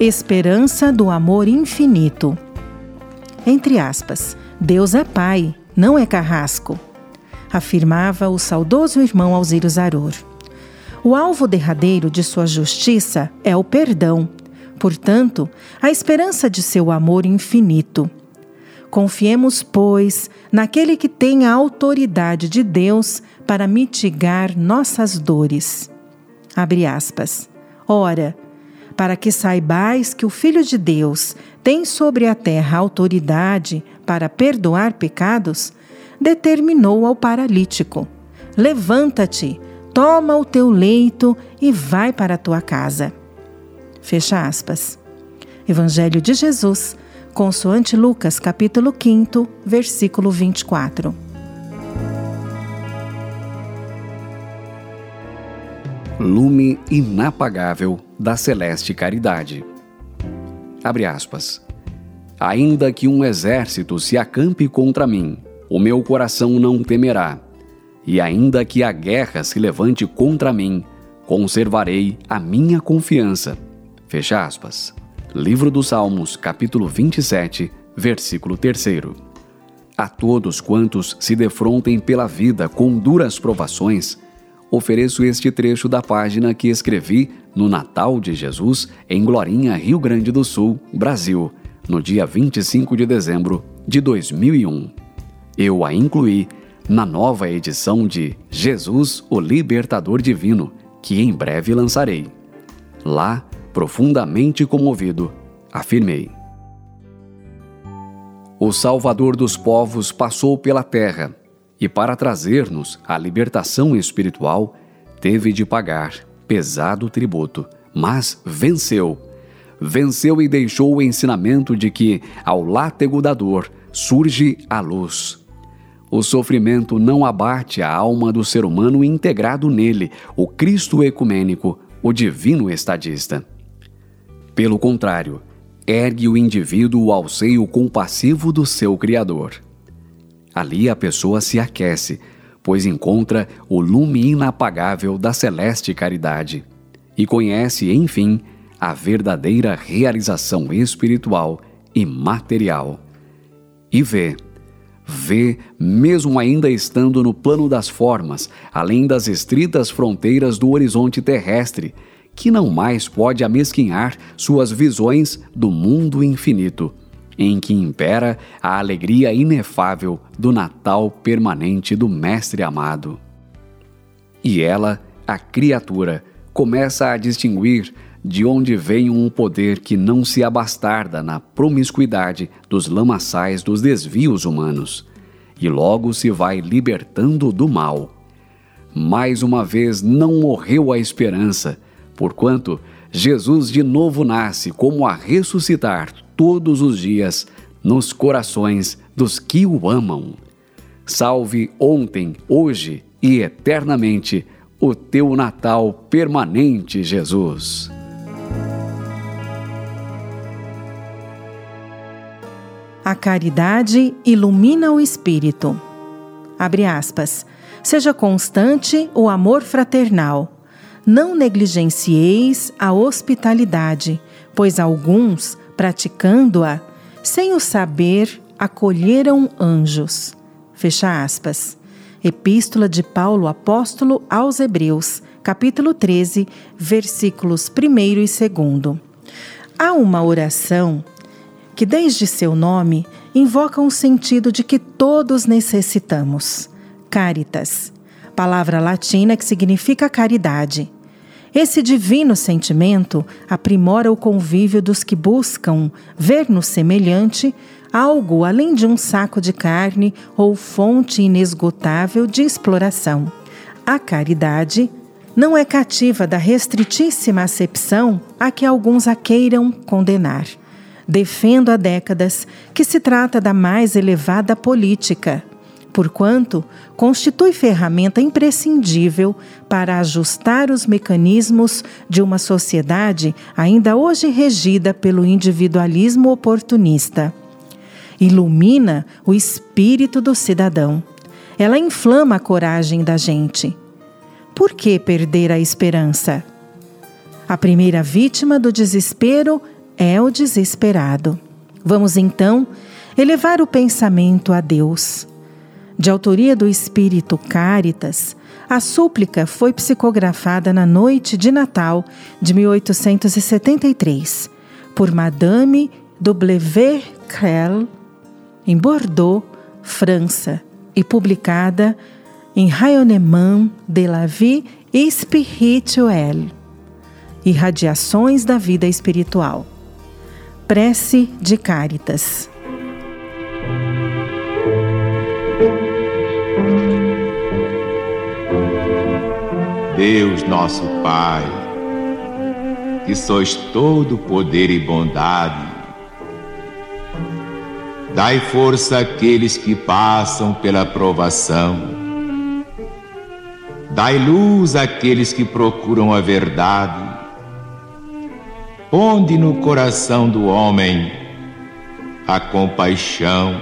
Esperança do amor infinito. Entre aspas, Deus é Pai, não é carrasco, afirmava o saudoso irmão Alziro Zaror. O alvo derradeiro de sua justiça é o perdão, portanto, a esperança de seu amor infinito. Confiemos, pois, naquele que tem a autoridade de Deus para mitigar nossas dores. Abre aspas. Ora, para que saibais que o Filho de Deus tem sobre a terra autoridade para perdoar pecados, determinou ao paralítico: Levanta-te, toma o teu leito e vai para a tua casa. Fecha aspas. Evangelho de Jesus, consoante Lucas, capítulo 5, versículo 24. Lume inapagável da celeste caridade. Abre aspas. Ainda que um exército se acampe contra mim, o meu coração não temerá. E ainda que a guerra se levante contra mim, conservarei a minha confiança. Fecha aspas. Livro dos Salmos, capítulo 27, versículo 3. A todos quantos se defrontem pela vida com duras provações, ofereço este trecho da página que escrevi no Natal de Jesus em Glorinha, Rio Grande do Sul, Brasil, no dia 25 de dezembro de 2001. Eu a incluí na nova edição de Jesus, o Libertador Divino, que em breve lançarei. Lá, profundamente comovido, afirmei: O Salvador dos povos passou pela terra e para trazer-nos a libertação espiritual, teve de pagar pesado tributo, mas venceu. Venceu e deixou o ensinamento de que, ao látego da dor, surge a luz. O sofrimento não abate a alma do ser humano integrado nele, o Cristo ecumênico, o divino estadista. Pelo contrário, ergue o indivíduo ao seio compassivo do seu Criador. Ali a pessoa se aquece, pois encontra o lume inapagável da celeste caridade e conhece, enfim, a verdadeira realização espiritual e material. E vê, vê, mesmo ainda estando no plano das formas, além das estritas fronteiras do horizonte terrestre, que não mais pode amesquinhar suas visões do mundo infinito em que impera a alegria inefável do Natal permanente do Mestre amado. E ela, a criatura, começa a distinguir de onde vem um poder que não se abastarda na promiscuidade dos lamaçais dos desvios humanos, e logo se vai libertando do mal. Mais uma vez não morreu a esperança, porquanto Jesus de novo nasce como a ressuscitar todos os dias nos corações dos que o amam. Salve ontem, hoje e eternamente o teu Natal permanente, Jesus. A caridade ilumina o espírito. Abre aspas. Seja constante o amor fraternal. Não negligencieis a hospitalidade, pois alguns praticando-a, sem o saber, acolheram anjos. Fecha aspas. Epístola de Paulo Apóstolo aos Hebreus, capítulo 13, versículos 1 e 2. Há uma oração que, desde seu nome, invoca um sentido de que todos necessitamos. Caritas, palavra latina que significa caridade. Esse divino sentimento aprimora o convívio dos que buscam ver no semelhante algo além de um saco de carne ou fonte inesgotável de exploração. A caridade não é cativa da restritíssima acepção a que alguns a queiram condenar. Defendo há décadas que se trata da mais elevada política, porquanto constitui ferramenta imprescindível para ajustar os mecanismos de uma sociedade ainda hoje regida pelo individualismo oportunista. Ilumina o espírito do cidadão. Ela inflama a coragem da gente. Por que perder a esperança? A primeira vítima do desespero é o desesperado. Vamos então elevar o pensamento a Deus. De autoria do espírito Caritas, a súplica foi psicografada na noite de Natal de 1873 por Madame W. Crell em Bordeaux, França, e publicada em Rayonnement de la vie spirituelle Irradiações da vida espiritual. Prece de Caritas. Deus nosso Pai, que sois todo poder e bondade, dai força àqueles que passam pela provação, dai luz àqueles que procuram a verdade, ponde no coração do homem a compaixão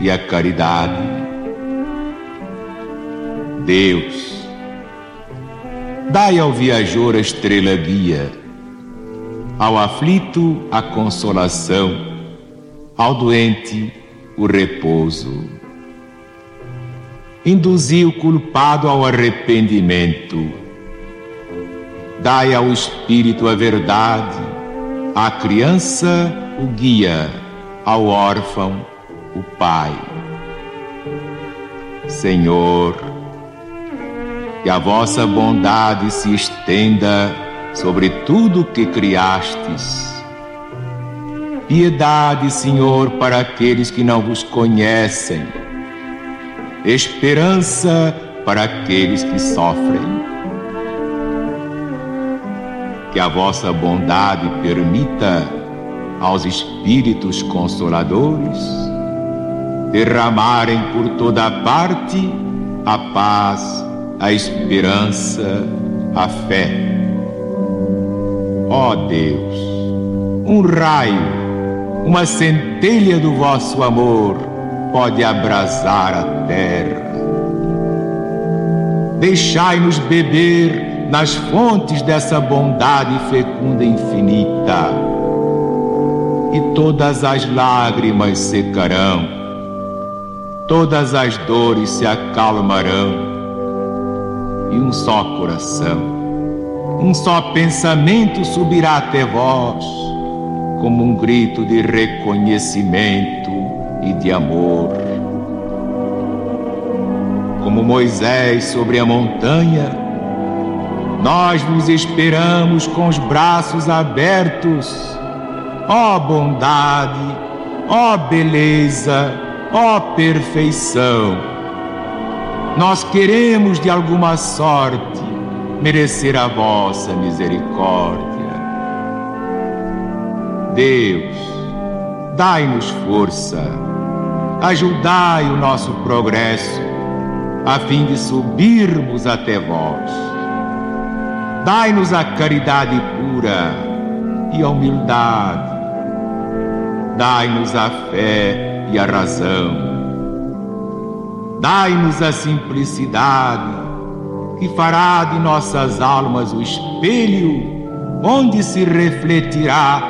e a caridade. Deus, Dai ao viajor a estrela guia, ao aflito a consolação, ao doente o repouso. Induzi o culpado ao arrependimento. Dai ao espírito a verdade, à criança o guia, ao órfão o pai. Senhor, que a vossa bondade se estenda sobre tudo que criastes. Piedade, Senhor, para aqueles que não vos conhecem. Esperança para aqueles que sofrem. Que a vossa bondade permita aos Espíritos Consoladores derramarem por toda parte a paz a esperança, a fé. Ó oh Deus, um raio, uma centelha do vosso amor pode abrasar a terra. Deixai-nos beber nas fontes dessa bondade fecunda infinita, e todas as lágrimas secarão, todas as dores se acalmarão e um só coração. Um só pensamento subirá até vós, como um grito de reconhecimento e de amor. Como Moisés sobre a montanha, nós vos esperamos com os braços abertos. Ó oh, bondade, ó oh, beleza, ó oh, perfeição nós queremos de alguma sorte merecer a vossa misericórdia. Deus, dai-nos força, ajudai o nosso progresso, a fim de subirmos até vós. Dai-nos a caridade pura e a humildade. Dai-nos a fé e a razão Dai-nos a simplicidade, que fará de nossas almas o espelho onde se refletirá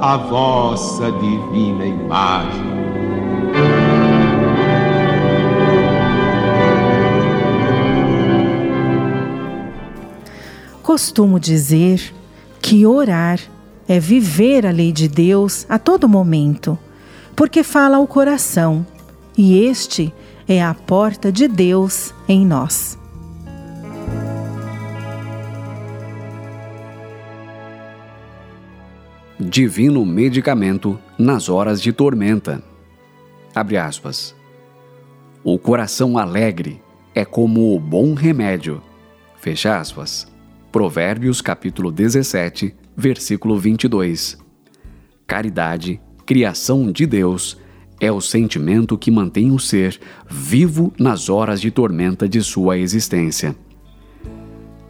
a vossa divina imagem. Costumo dizer que orar é viver a lei de Deus a todo momento, porque fala ao coração, e este é a porta de Deus em nós. Divino medicamento nas horas de tormenta. Abre aspas. O coração alegre é como o bom remédio. Fecha aspas. Provérbios capítulo 17, versículo 22. Caridade, criação de Deus, é o sentimento que mantém o ser vivo nas horas de tormenta de sua existência.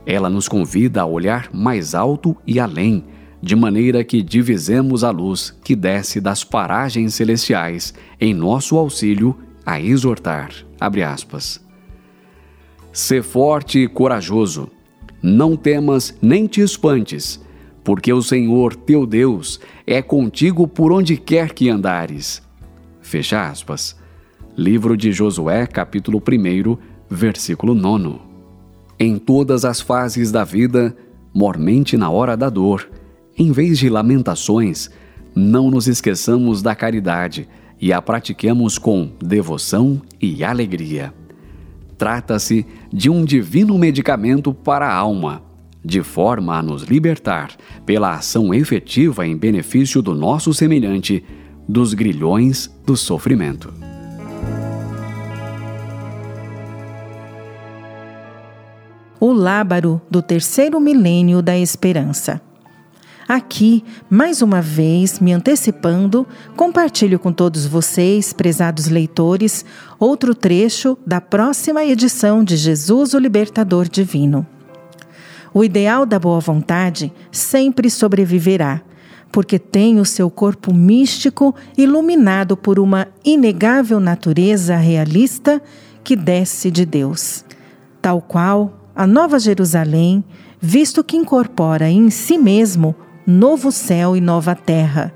Ela nos convida a olhar mais alto e além, de maneira que divisemos a luz que desce das paragens celestiais em nosso auxílio a exortar. Abre aspas. Sê forte e corajoso, não temas nem te espantes, porque o Senhor teu Deus é contigo por onde quer que andares. Fecha aspas. Livro de Josué, capítulo 1, versículo 9. Em todas as fases da vida, mormente na hora da dor, em vez de lamentações, não nos esqueçamos da caridade e a pratiquemos com devoção e alegria. Trata-se de um divino medicamento para a alma, de forma a nos libertar, pela ação efetiva em benefício do nosso semelhante, dos grilhões do sofrimento. O lábaro do terceiro milênio da esperança. Aqui, mais uma vez, me antecipando, compartilho com todos vocês, prezados leitores, outro trecho da próxima edição de Jesus o Libertador Divino. O ideal da boa vontade sempre sobreviverá, porque tem o seu corpo místico iluminado por uma inegável natureza realista que desce de Deus. Tal qual a Nova Jerusalém, visto que incorpora em si mesmo novo céu e nova terra.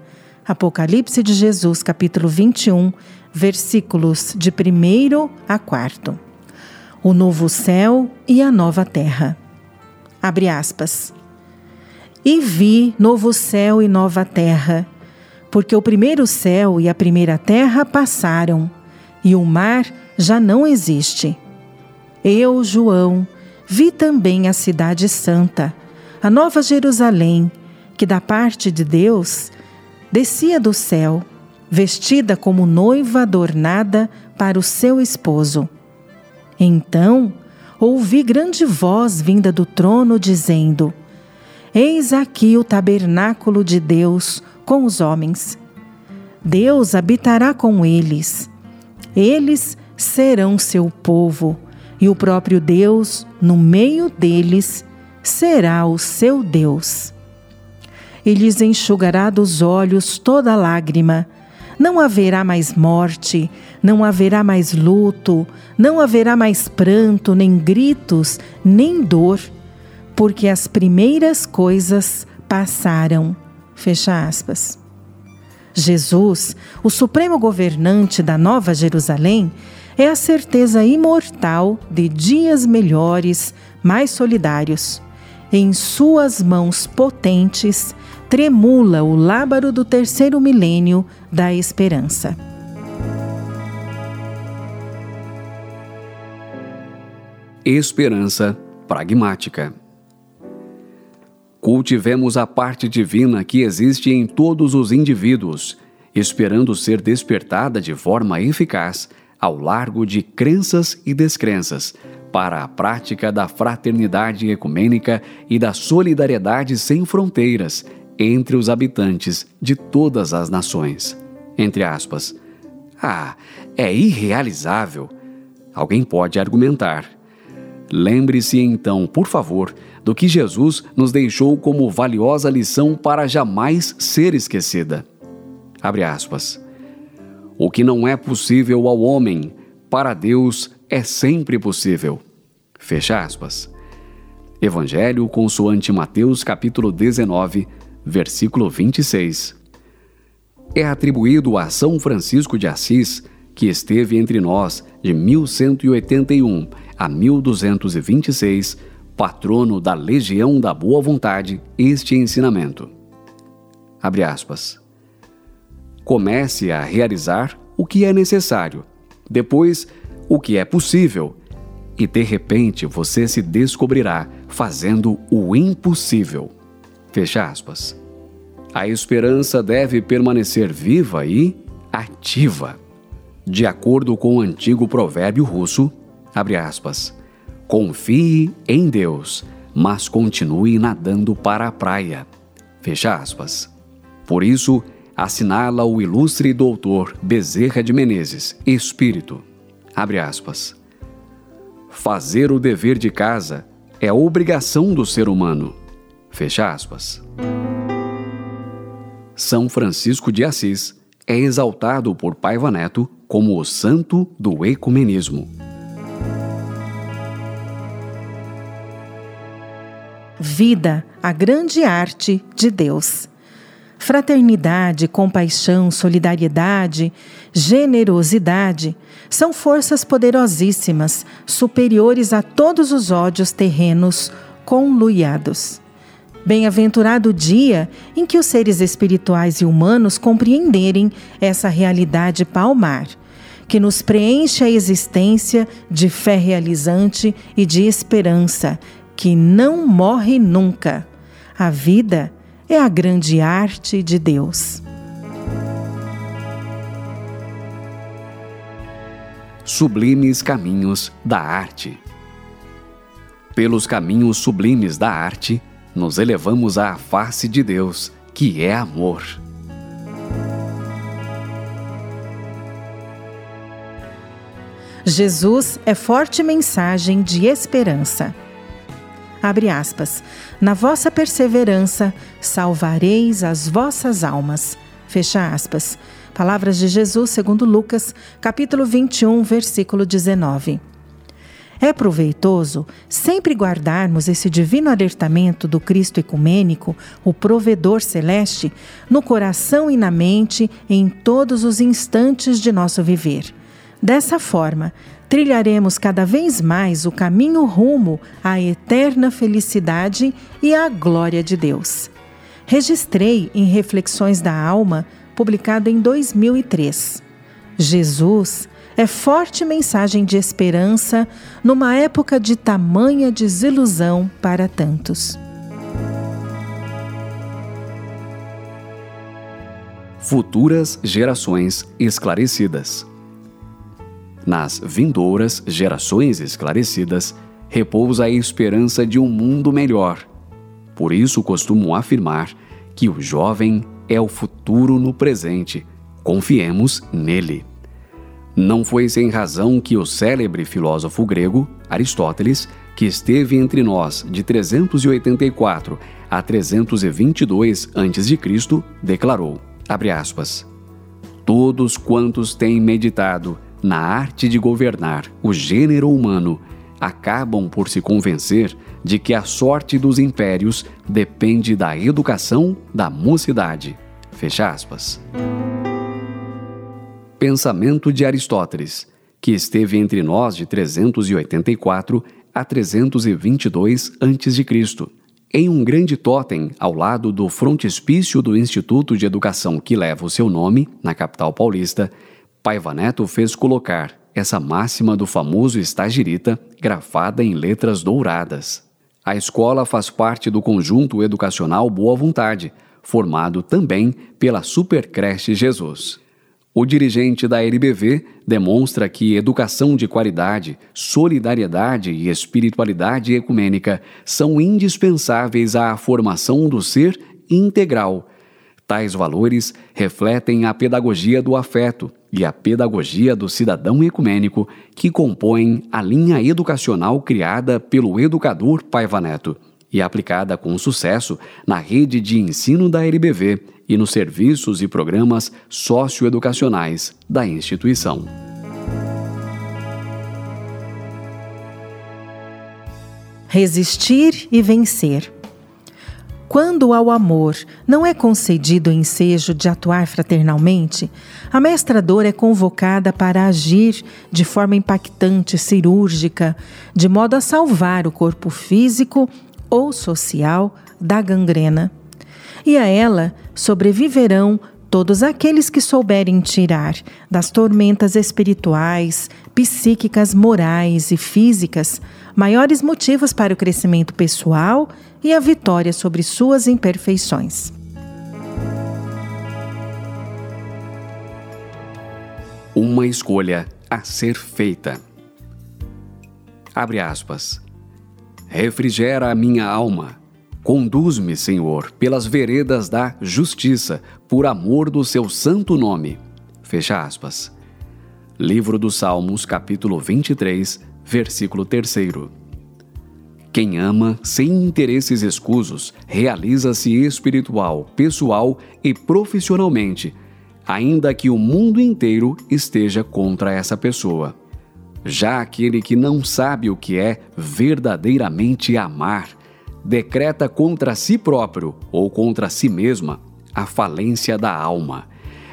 Apocalipse de Jesus, capítulo 21, versículos de 1 a 4. O novo céu e a nova terra. Abre aspas. E vi novo céu e nova terra, porque o primeiro céu e a primeira terra passaram, e o mar já não existe. Eu, João, vi também a Cidade Santa, a Nova Jerusalém, que da parte de Deus descia do céu, vestida como noiva adornada para o seu esposo. Então ouvi grande voz vinda do trono dizendo: Eis aqui o tabernáculo de Deus com os homens. Deus habitará com eles. Eles serão seu povo, e o próprio Deus, no meio deles, será o seu Deus e lhes enxugará dos olhos toda lágrima. Não haverá mais morte, não haverá mais luto, não haverá mais pranto, nem gritos, nem dor, porque as primeiras coisas passaram. Fecha aspas. Jesus, o supremo governante da Nova Jerusalém, é a certeza imortal de dias melhores, mais solidários. Em suas mãos potentes tremula o lábaro do terceiro milênio da esperança. Esperança pragmática. Cultivemos a parte divina que existe em todos os indivíduos, esperando ser despertada de forma eficaz ao largo de crenças e descrenças, para a prática da fraternidade ecumênica e da solidariedade sem fronteiras entre os habitantes de todas as nações. Entre aspas. Ah, é irrealizável. Alguém pode argumentar. Lembre-se então, por favor, do que Jesus nos deixou como valiosa lição para jamais ser esquecida. Abre aspas. O que não é possível ao homem, para Deus é sempre possível. Fecha aspas. Evangelho consoante Mateus capítulo 19, versículo 26. É atribuído a São Francisco de Assis, que esteve entre nós de 1181 a 1226, patrono da Legião da Boa Vontade, este ensinamento. Abre aspas. Comece a realizar o que é necessário, depois o que é possível, e de repente você se descobrirá fazendo o impossível. Fecha aspas. A esperança deve permanecer viva e ativa. De acordo com o antigo provérbio russo, abre aspas, confie em Deus, mas continue nadando para a praia. Fecha aspas. Por isso, assinala o ilustre doutor Bezerra de Menezes, espírito. Abre aspas. Fazer o dever de casa é obrigação do ser humano Fecha aspas. São Francisco de Assis é exaltado por Paiva Neto como o santo do ecumenismo. Vida, a grande arte de Deus. Fraternidade, compaixão, solidariedade, generosidade são forças poderosíssimas, superiores a todos os ódios terrenos conluiados. Bem-aventurado o dia em que os seres espirituais e humanos compreenderem essa realidade palmar, que nos preenche a existência de fé realizante e de esperança, que não morre nunca. A vida é a grande arte de Deus. Sublimes caminhos da arte. Pelos caminhos sublimes da arte, nos elevamos à face de Deus, que é amor. Jesus é forte mensagem de esperança. Abre aspas. Na vossa perseverança salvareis as vossas almas. Fecha aspas. Palavras de Jesus segundo Lucas, capítulo 21, versículo 19. É proveitoso sempre guardarmos esse divino alertamento do Cristo ecumênico, o provedor celeste, no coração e na mente em todos os instantes de nosso viver. Dessa forma, trilharemos cada vez mais o caminho rumo à eterna felicidade e à glória de Deus. Registrei em Reflexões da Alma, publicado em 2003. Jesus é forte mensagem de esperança numa época de tamanha desilusão para tantos. Futuras gerações esclarecidas. Nas vindouras gerações esclarecidas repousa a esperança de um mundo melhor. Por isso costumo afirmar que o jovem é o futuro no presente. Confiemos nele. Não foi sem razão que o célebre filósofo grego, Aristóteles, que esteve entre nós de 384 a 322 a.C., declarou, aspas, Todos quantos têm meditado na arte de governar o gênero humano acabam por se convencer de que a sorte dos impérios depende da educação da mocidade. Fecha aspas pensamento de Aristóteles, que esteve entre nós de 384 a 322 a.C., em um grande totem ao lado do frontispício do Instituto de Educação que leva o seu nome, na capital paulista, Paiva Neto fez colocar essa máxima do famoso estagirita grafada em letras douradas. A escola faz parte do conjunto educacional Boa Vontade, formado também pela Supercreche Jesus. O dirigente da LBV demonstra que educação de qualidade, solidariedade e espiritualidade ecumênica são indispensáveis à formação do ser integral. Tais valores refletem a pedagogia do afeto e a pedagogia do cidadão ecumênico que compõem a linha educacional criada pelo educador Paiva Neto e aplicada com sucesso na rede de ensino da LBV e nos serviços e programas socioeducacionais da instituição. Resistir e vencer. Quando ao amor não é concedido o ensejo de atuar fraternalmente, a mestradora é convocada para agir de forma impactante, cirúrgica, de modo a salvar o corpo físico ou social da gangrena. E a ela sobreviverão todos aqueles que souberem tirar das tormentas espirituais, psíquicas, morais e físicas maiores motivos para o crescimento pessoal e a vitória sobre suas imperfeições. Uma escolha a ser feita. Abre aspas refrigera a minha alma. Conduz-me, Senhor, pelas veredas da justiça, por amor do seu santo nome. Fecha aspas. Livro dos Salmos, capítulo 23, versículo 3. Quem ama sem interesses escusos realiza-se espiritual, pessoal e profissionalmente, ainda que o mundo inteiro esteja contra essa pessoa. Já aquele que não sabe o que é verdadeiramente amar, decreta contra si próprio ou contra si mesma a falência da alma,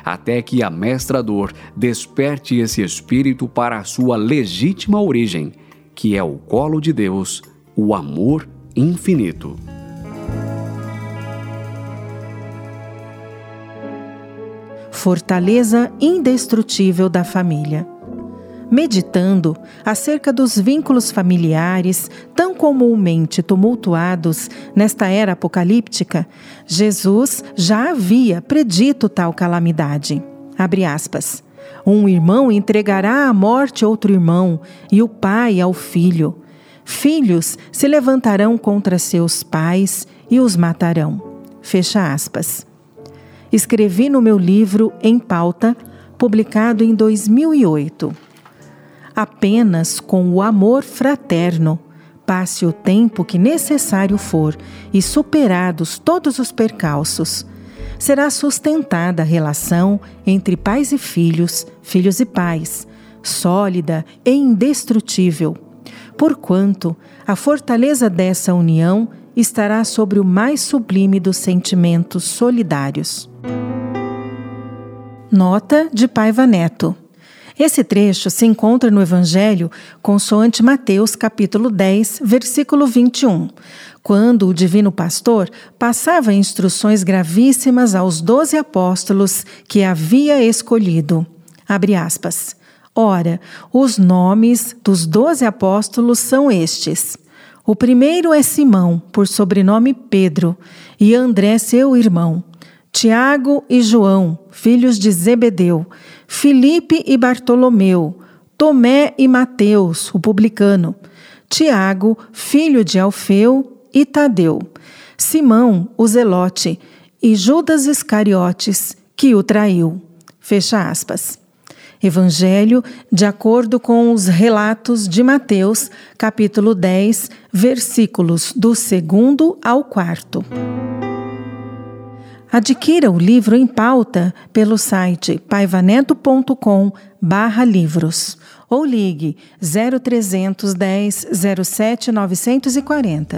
até que a mestra dor desperte esse espírito para a sua legítima origem, que é o colo de Deus, o amor infinito. Fortaleza indestrutível da família meditando acerca dos vínculos familiares tão comumente tumultuados nesta era apocalíptica, Jesus já havia predito tal calamidade. Abre aspas. Um irmão entregará à morte outro irmão, e o pai ao filho. Filhos se levantarão contra seus pais e os matarão. Fecha aspas. Escrevi no meu livro Em Pauta, publicado em 2008 apenas com o amor fraterno. Passe o tempo que necessário for e superados todos os percalços, será sustentada a relação entre pais e filhos, filhos e pais, sólida e indestrutível, porquanto a fortaleza dessa união estará sobre o mais sublime dos sentimentos solidários. Nota de Paiva Neto esse trecho se encontra no Evangelho consoante Mateus capítulo 10, versículo 21, quando o divino pastor passava instruções gravíssimas aos doze apóstolos que havia escolhido. Abre aspas. Ora, os nomes dos doze apóstolos são estes. O primeiro é Simão, por sobrenome Pedro, e André, seu irmão. Tiago e João, filhos de Zebedeu, Filipe e Bartolomeu, Tomé e Mateus, o publicano, Tiago, filho de Alfeu e Tadeu, Simão, o zelote, e Judas Iscariotes, que o traiu. Fecha aspas. Evangelho de acordo com os relatos de Mateus, capítulo 10, versículos do segundo ao quarto. Adquira o livro em pauta pelo site paivaneto.com/livros ou ligue 0310 07 940.